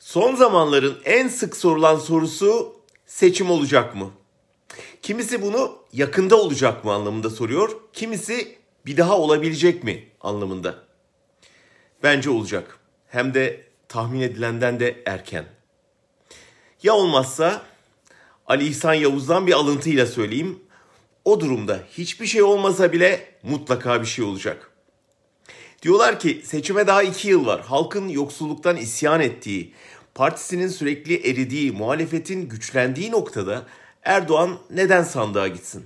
Son zamanların en sık sorulan sorusu seçim olacak mı? Kimisi bunu yakında olacak mı anlamında soruyor. Kimisi bir daha olabilecek mi anlamında. Bence olacak. Hem de tahmin edilenden de erken. Ya olmazsa Ali İhsan Yavuz'dan bir alıntıyla söyleyeyim. O durumda hiçbir şey olmasa bile mutlaka bir şey olacak. Diyorlar ki seçime daha iki yıl var. Halkın yoksulluktan isyan ettiği, partisinin sürekli eridiği, muhalefetin güçlendiği noktada Erdoğan neden sandığa gitsin?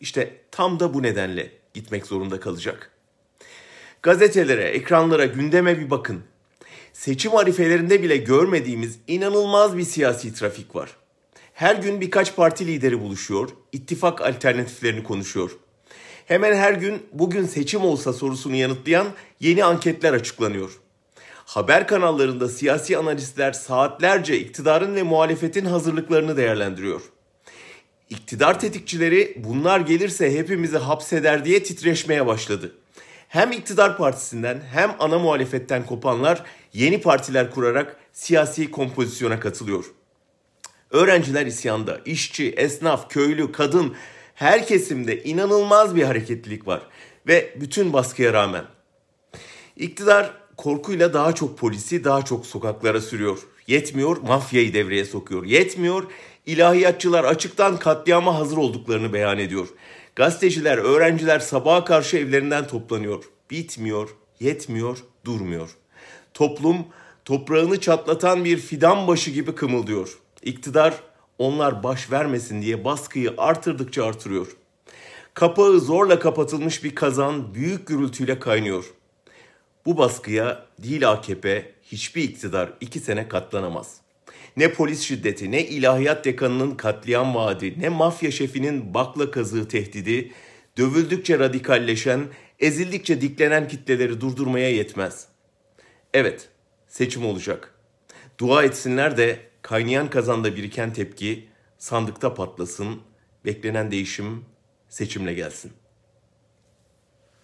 İşte tam da bu nedenle gitmek zorunda kalacak. Gazetelere, ekranlara, gündeme bir bakın. Seçim arifelerinde bile görmediğimiz inanılmaz bir siyasi trafik var. Her gün birkaç parti lideri buluşuyor, ittifak alternatiflerini konuşuyor. Hemen her gün bugün seçim olsa sorusunu yanıtlayan yeni anketler açıklanıyor. Haber kanallarında siyasi analistler saatlerce iktidarın ve muhalefetin hazırlıklarını değerlendiriyor. İktidar tetikçileri bunlar gelirse hepimizi hapseder diye titreşmeye başladı. Hem iktidar partisinden hem ana muhalefetten kopanlar yeni partiler kurarak siyasi kompozisyona katılıyor. Öğrenciler isyanda, işçi, esnaf, köylü, kadın her kesimde inanılmaz bir hareketlilik var ve bütün baskıya rağmen. İktidar korkuyla daha çok polisi daha çok sokaklara sürüyor. Yetmiyor mafyayı devreye sokuyor. Yetmiyor ilahiyatçılar açıktan katliama hazır olduklarını beyan ediyor. Gazeteciler, öğrenciler sabaha karşı evlerinden toplanıyor. Bitmiyor, yetmiyor, durmuyor. Toplum toprağını çatlatan bir fidan başı gibi kımıldıyor. İktidar onlar baş vermesin diye baskıyı artırdıkça artırıyor. Kapağı zorla kapatılmış bir kazan büyük gürültüyle kaynıyor. Bu baskıya değil AKP hiçbir iktidar iki sene katlanamaz. Ne polis şiddeti, ne ilahiyat dekanının katliam vaadi, ne mafya şefinin bakla kazığı tehdidi, dövüldükçe radikalleşen, ezildikçe diklenen kitleleri durdurmaya yetmez. Evet, seçim olacak. Dua etsinler de kaynayan kazanda biriken tepki sandıkta patlasın, beklenen değişim seçimle gelsin.''